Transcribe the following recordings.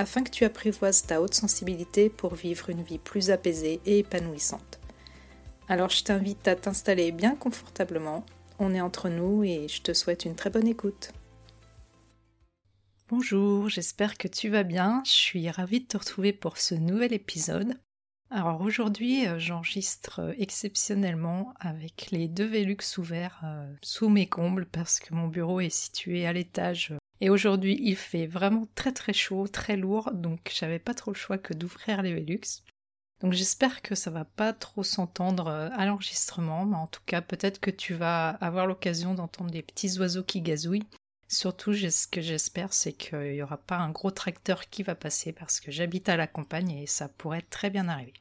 afin que tu apprivoises ta haute sensibilité pour vivre une vie plus apaisée et épanouissante. Alors je t'invite à t'installer bien confortablement, on est entre nous et je te souhaite une très bonne écoute. Bonjour, j'espère que tu vas bien, je suis ravie de te retrouver pour ce nouvel épisode. Alors aujourd'hui euh, j'enregistre euh, exceptionnellement avec les deux Velux ouverts euh, sous mes combles parce que mon bureau est situé à l'étage et aujourd'hui, il fait vraiment très très chaud, très lourd, donc j'avais pas trop le choix que d'ouvrir les Velux. Donc j'espère que ça va pas trop s'entendre euh, à l'enregistrement, mais en tout cas peut-être que tu vas avoir l'occasion d'entendre des petits oiseaux qui gazouillent. Surtout, ce que j'espère, c'est qu'il n'y aura pas un gros tracteur qui va passer parce que j'habite à la campagne et ça pourrait très bien arriver.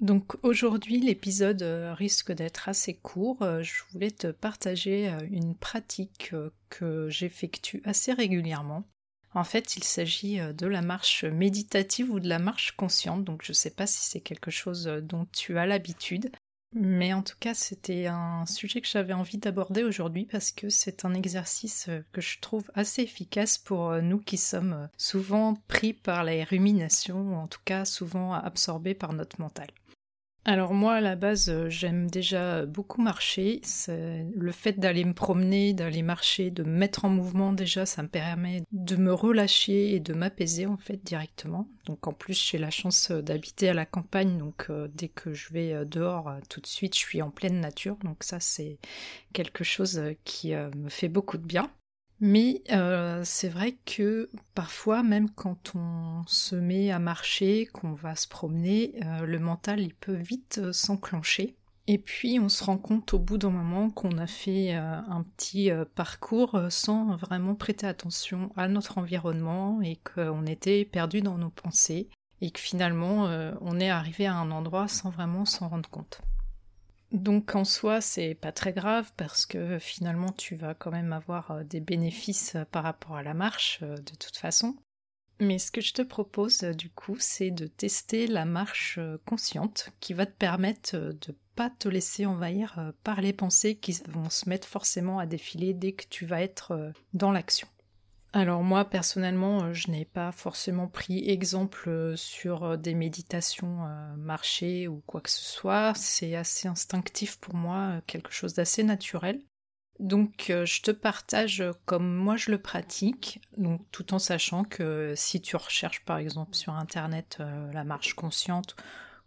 Donc aujourd'hui l'épisode euh, risque d'être assez court. Euh, je voulais te partager euh, une pratique que j'effectue assez régulièrement. En fait, il s'agit de la marche méditative ou de la marche consciente, donc je ne sais pas si c'est quelque chose dont tu as l'habitude. Mais en tout cas, c'était un sujet que j'avais envie d'aborder aujourd'hui parce que c'est un exercice que je trouve assez efficace pour nous qui sommes souvent pris par les ruminations, ou en tout cas souvent absorbés par notre mental. Alors moi à la base euh, j'aime déjà beaucoup marcher, le fait d'aller me promener, d'aller marcher, de me mettre en mouvement déjà ça me permet de me relâcher et de m'apaiser en fait directement. Donc en plus j'ai la chance euh, d'habiter à la campagne donc euh, dès que je vais dehors tout de suite je suis en pleine nature donc ça c'est quelque chose qui me fait beaucoup de bien. Mais euh, c'est vrai que parfois, même quand on se met à marcher, qu'on va se promener, euh, le mental il peut vite euh, s'enclencher. Et puis on se rend compte au bout d'un moment qu'on a fait un petit parcours sans vraiment prêter attention à notre environnement et qu'on était perdu dans nos pensées et que finalement on est arrivé à un endroit sans vraiment s'en rendre compte. Donc en soi, c'est pas très grave parce que finalement tu vas quand même avoir euh, des bénéfices euh, par rapport à la marche euh, de toute façon. Mais ce que je te propose du coup, c'est de tester la marche consciente qui va te permettre de pas te laisser envahir par les pensées qui vont se mettre forcément à défiler dès que tu vas être dans l'action. Alors moi personnellement, euh, je n'ai pas forcément pris exemple euh, sur euh, des méditations marchées ou quoi que ce soit. C'est assez instinctif pour moi, quelque chose d'assez naturel. Donc je te partage comme moi je le pratique, donc tout en sachant que si tu recherches par exemple sur internet la marche consciente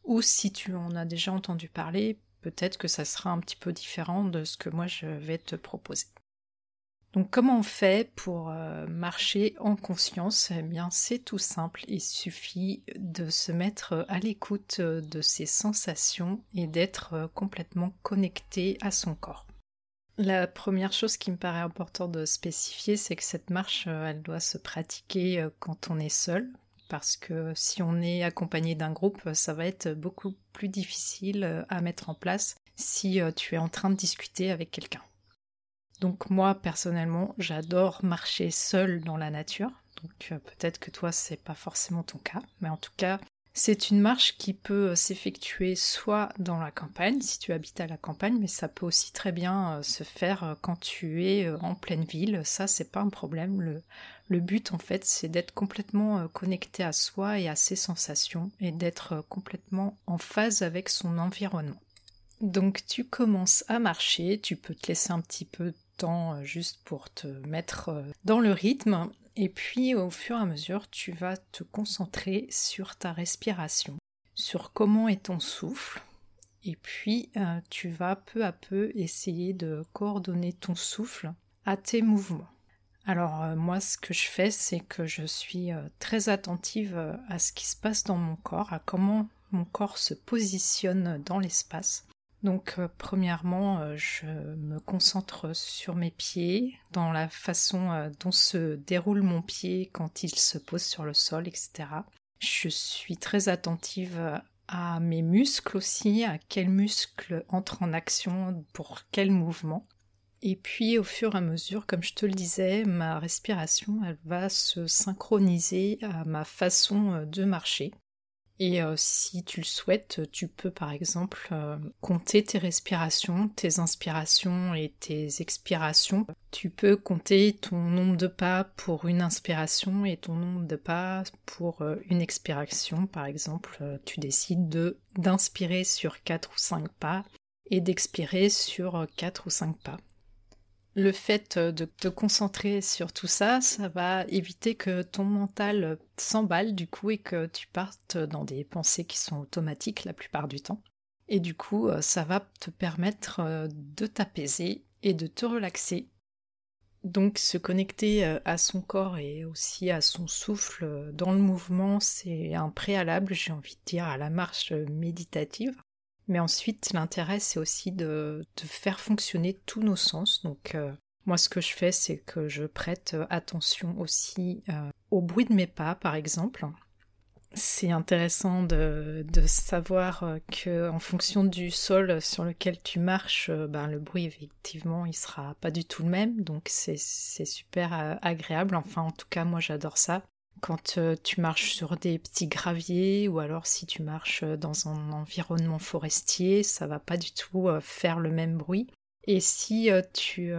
ou si tu en as déjà entendu parler, peut-être que ça sera un petit peu différent de ce que moi je vais te proposer. Donc comment on fait pour euh, marcher en conscience? Eh bien c'est tout simple, il suffit de se mettre à l'écoute euh, de ses sensations et d'être euh, complètement connecté à son corps. La première chose qui me paraît important de spécifier, c'est que cette marche, elle doit se pratiquer quand on est seul, parce que si on est accompagné d'un groupe, ça va être beaucoup plus difficile à mettre en place si tu es en train de discuter avec quelqu'un. Donc moi personnellement, j'adore marcher seul dans la nature. Donc euh, peut-être que toi c'est pas forcément ton cas, mais en tout cas, c'est une marche qui peut euh, s'effectuer soit dans la campagne, si tu habites à la campagne, mais ça peut aussi très bien euh, se faire quand tu es en pleine ville. Ça, c'est pas un problème. Le, le but, en fait, c'est d'être complètement connecté à soi et à ses sensations et d'être complètement en phase avec son environnement. Donc tu commences à marcher, tu peux te laisser un petit peu euh, juste pour te mettre euh, dans le rythme. Et puis au fur et à mesure, tu vas te concentrer sur ta respiration, sur comment est ton souffle. Et puis euh, tu vas peu à peu essayer de coordonner ton souffle à tes mouvements. Alors moi ce que je fais c'est que je suis très attentive à ce qui se passe dans mon corps, à comment mon corps se positionne dans l'espace. Donc euh, premièrement, euh, je me concentre sur mes pieds, dans la façon euh, dont se déroule mon pied quand il se pose sur le sol, etc. Je suis très attentive à mes muscles aussi, à quels muscles entrent en action pour quel mouvement. Et puis au fur et à mesure, comme je te le disais, ma respiration, elle va se synchroniser à ma façon de marcher. Et euh, si tu le souhaites, tu peux par exemple euh, compter tes respirations, tes inspirations et tes expirations. Tu peux compter ton nombre de pas pour une inspiration et ton nombre de pas pour euh, une expiration. Par exemple, tu décides de d'inspirer sur 4 ou 5 pas et d'expirer sur 4 ou 5 pas le fait de te concentrer sur tout ça, ça va éviter que ton mental s'emballe du coup et que tu partes dans des pensées qui sont automatiques la plupart du temps. Et du coup, euh, ça va te permettre euh, de t'apaiser et de te relaxer. Donc se connecter euh, à son corps et aussi à son souffle dans le mouvement, c'est un préalable, j'ai envie de dire, à la marche méditative. Mais ensuite, l'intérêt, c'est aussi de, faire fonctionner tous nos sens. Donc, euh, moi, ce que je fais, c'est que je prête attention aussi euh, au bruit de mes pas, par exemple. C'est intéressant de, savoir euh, que en fonction du sol sur lequel tu marches, ben, le bruit effectivement il sera pas du tout le même, donc c'est super agréable. Enfin en tout cas moi j'adore ça quand euh, tu marches sur des petits graviers ou alors si tu marches euh, dans un environnement forestier, ça va pas du tout euh, faire le même bruit. Et si tu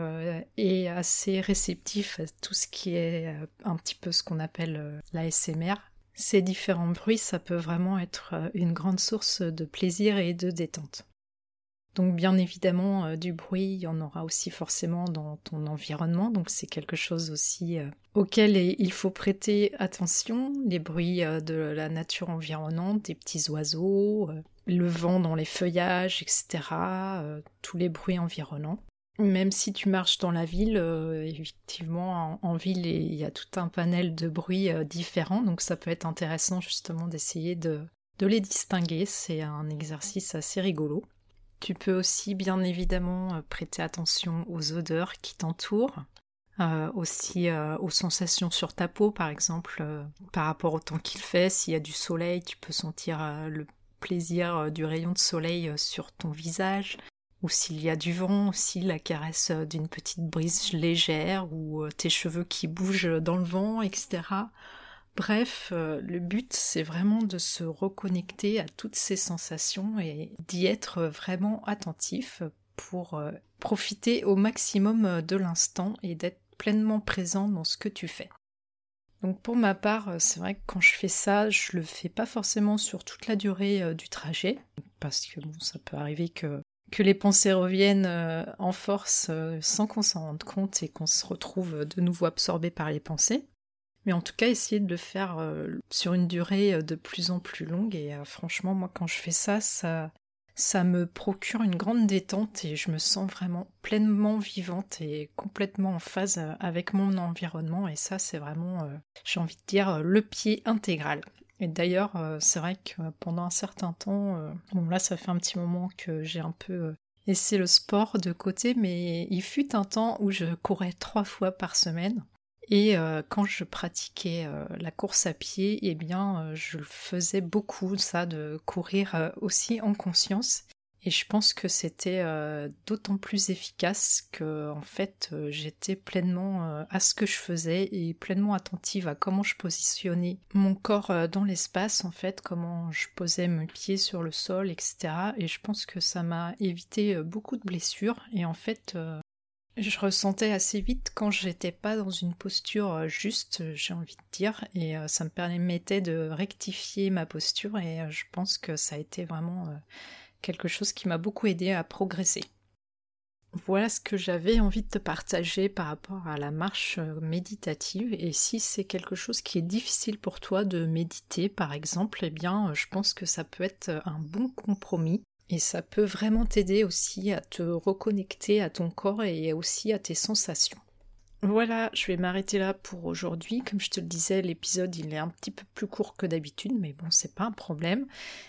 es assez réceptif à tout ce qui est un petit peu ce qu'on appelle l'ASMR, ces différents bruits, ça peut vraiment être une grande source de plaisir et de détente. Donc bien évidemment, euh, du bruit, il y en aura aussi forcément dans ton environnement, donc c'est quelque chose aussi euh, auquel il faut prêter attention, les bruits euh, de la nature environnante, des petits oiseaux, le vent dans les feuillages, etc., tous les bruits environnants. Même si tu marches dans la ville, effectivement, en, ville, il y a tout un panel de bruits différents, donc ça peut être intéressant justement d'essayer de les distinguer, c'est un exercice assez rigolo. Tu peux aussi bien évidemment euh, prêter attention aux odeurs qui t'entourent, euh, aussi euh, aux sensations sur ta peau par exemple, par rapport au temps qu'il fait. S'il y a du soleil, tu peux sentir le plaisir du rayon de soleil sur ton visage. Ou s'il y a du vent aussi, la caresse d'une petite brise légère, ou tes cheveux qui bougent dans le vent, etc. Bref, euh, le but, c'est vraiment de se reconnecter à toutes ces sensations et d'y être vraiment attentif pour euh, profiter au maximum euh, de l'instant et d'être pleinement présent dans ce que tu fais. Donc pour ma part, c'est vrai que quand je fais ça, je le fais pas forcément sur toute la durée du trajet, parce que ça peut arriver que, que les pensées reviennent en force sans qu'on s'en rende compte et qu'on se retrouve de nouveau absorbé par les pensées. Mais en tout cas, essayer de le faire euh, sur une durée euh, de plus en plus longue. Et euh, franchement, moi, quand je fais ça, ça, ça me procure une grande détente et je me sens vraiment pleinement vivante et complètement en phase avec mon environnement. Et ça, c'est vraiment, j'ai envie de dire, le pied intégral. Et d'ailleurs, c'est vrai que pendant un certain temps, bon là, ça fait un petit moment que j'ai un peu laissé le sport de côté, mais il fut un temps où je courais trois fois par semaine. Et euh, quand je pratiquais euh, la course à pied, eh bien, euh, je faisais beaucoup ça de courir aussi en conscience. Et je pense que c'était d'autant plus efficace que, en fait, j'étais pleinement à ce que je faisais et pleinement attentive à comment je positionnais mon corps dans l'espace, en fait, comment je posais mes pieds sur le sol, etc. Et je pense que ça m'a évité beaucoup de blessures. Et en fait, je ressentais assez vite quand j'étais pas dans une posture euh, juste, euh, j'ai envie de dire, et euh, ça me permettait de rectifier ma posture et je pense que ça a été vraiment quelque chose qui m'a beaucoup aidé à progresser. Voilà ce que j'avais envie de te partager par rapport à la marche méditative et si c'est quelque chose qui est difficile pour toi de méditer par exemple, eh bien je pense que ça peut être un bon compromis et ça peut vraiment t'aider aussi à te reconnecter à ton corps et aussi à tes sensations. Voilà, je vais m'arrêter là pour aujourd'hui. Comme je te le disais, l'épisode il est un petit peu plus court que d'habitude, mais bon, c'est pas un problème.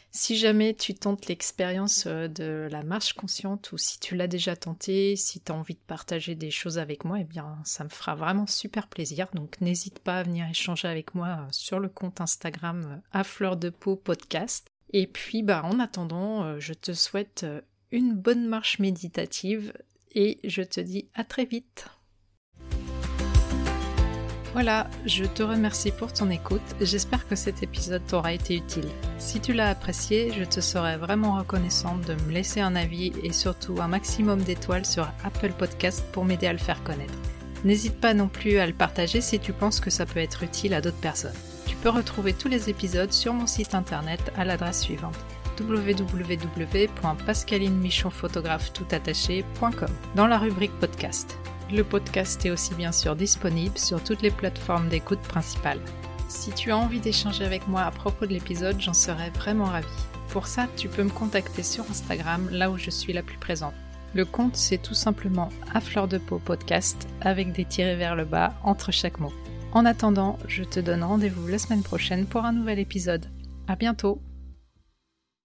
Si jamais tu tentes l'expérience euh, de la marche consciente ou si tu l'as déjà tenté, si tu as envie de partager des choses avec moi, eh bien ça me fera vraiment super plaisir. Donc n'hésite pas à venir échanger avec moi euh, sur le compte Instagram euh, à fleur de peau podcast Et puis, bah, en attendant, euh, je te souhaite euh, une bonne marche méditative et je te dis à très vite. Voilà, je te remercie pour ton écoute. J'espère que cet épisode t'aura été utile. Si tu l'as apprécié, je te serais vraiment reconnaissante de me laisser un avis et surtout un maximum d'étoiles sur Apple Podcast pour m'aider à le faire connaître. N'hésite pas non plus à le partager si tu penses que ça peut être utile à d'autres personnes. Tu peux retrouver tous les épisodes sur mon site internet à l'adresse suivante www.pascalinemichonphotographe.com dans la rubrique podcast. Le podcast est aussi bien sûr disponible sur toutes les plateformes d'écoute principales. Si tu as envie d'échanger avec moi à propos de l'épisode, j'en serais vraiment ravie. Pour ça, tu peux me contacter sur Instagram, là où je suis la plus présente. Le compte, c'est tout simplement à fleur de peau podcast avec des tirés vers le bas entre chaque mot. En attendant, je te donne rendez-vous la semaine prochaine pour un nouvel épisode. À bientôt!